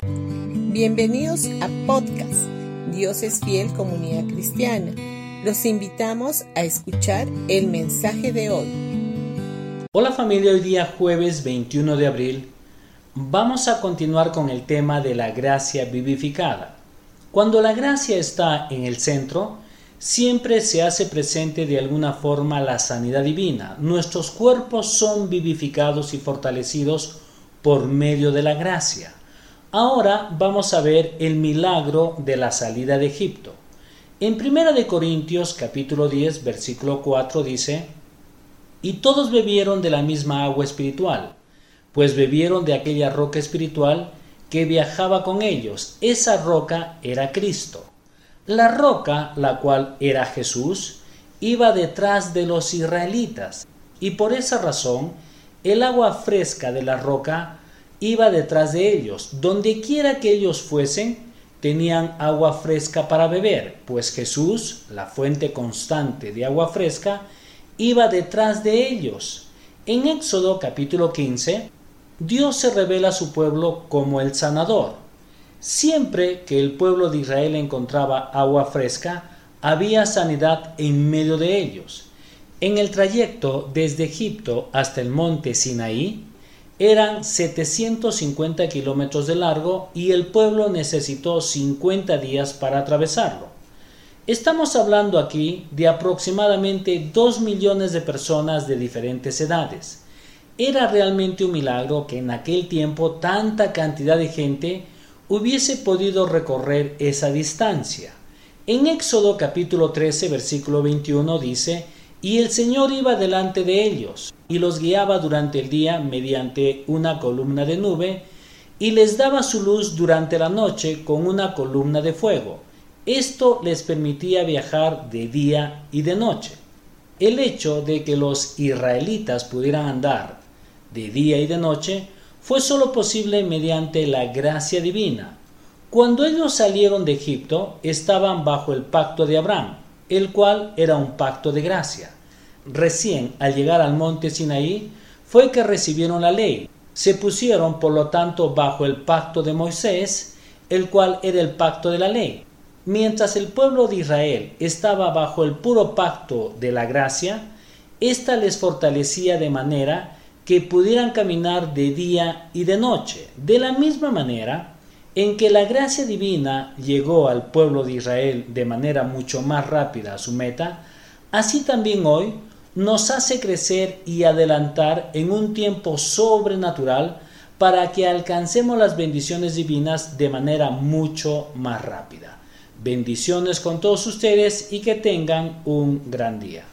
Bienvenidos a podcast Dios es fiel comunidad cristiana. Los invitamos a escuchar el mensaje de hoy. Hola familia, hoy día jueves 21 de abril vamos a continuar con el tema de la gracia vivificada. Cuando la gracia está en el centro, siempre se hace presente de alguna forma la sanidad divina. Nuestros cuerpos son vivificados y fortalecidos por medio de la gracia. Ahora vamos a ver el milagro de la salida de Egipto. En 1 de Corintios capítulo 10 versículo 4 dice, Y todos bebieron de la misma agua espiritual, pues bebieron de aquella roca espiritual que viajaba con ellos. Esa roca era Cristo. La roca, la cual era Jesús, iba detrás de los israelitas, y por esa razón el agua fresca de la roca iba detrás de ellos. Donde quiera que ellos fuesen, tenían agua fresca para beber, pues Jesús, la fuente constante de agua fresca, iba detrás de ellos. En Éxodo capítulo 15, Dios se revela a su pueblo como el sanador. Siempre que el pueblo de Israel encontraba agua fresca, había sanidad en medio de ellos. En el trayecto desde Egipto hasta el monte Sinaí eran 750 kilómetros de largo y el pueblo necesitó 50 días para atravesarlo. Estamos hablando aquí de aproximadamente 2 millones de personas de diferentes edades. Era realmente un milagro que en aquel tiempo tanta cantidad de gente hubiese podido recorrer esa distancia. En Éxodo capítulo 13 versículo 21 dice, y el Señor iba delante de ellos, y los guiaba durante el día mediante una columna de nube, y les daba su luz durante la noche con una columna de fuego. Esto les permitía viajar de día y de noche. El hecho de que los israelitas pudieran andar de día y de noche fue sólo posible mediante la gracia divina. Cuando ellos salieron de Egipto, estaban bajo el pacto de Abraham, el cual era un pacto de gracia. Recién al llegar al monte Sinaí fue que recibieron la ley. Se pusieron, por lo tanto, bajo el pacto de Moisés, el cual era el pacto de la ley. Mientras el pueblo de Israel estaba bajo el puro pacto de la gracia, ésta les fortalecía de manera que pudieran caminar de día y de noche. De la misma manera en que la gracia divina llegó al pueblo de Israel de manera mucho más rápida a su meta, así también hoy nos hace crecer y adelantar en un tiempo sobrenatural para que alcancemos las bendiciones divinas de manera mucho más rápida. Bendiciones con todos ustedes y que tengan un gran día.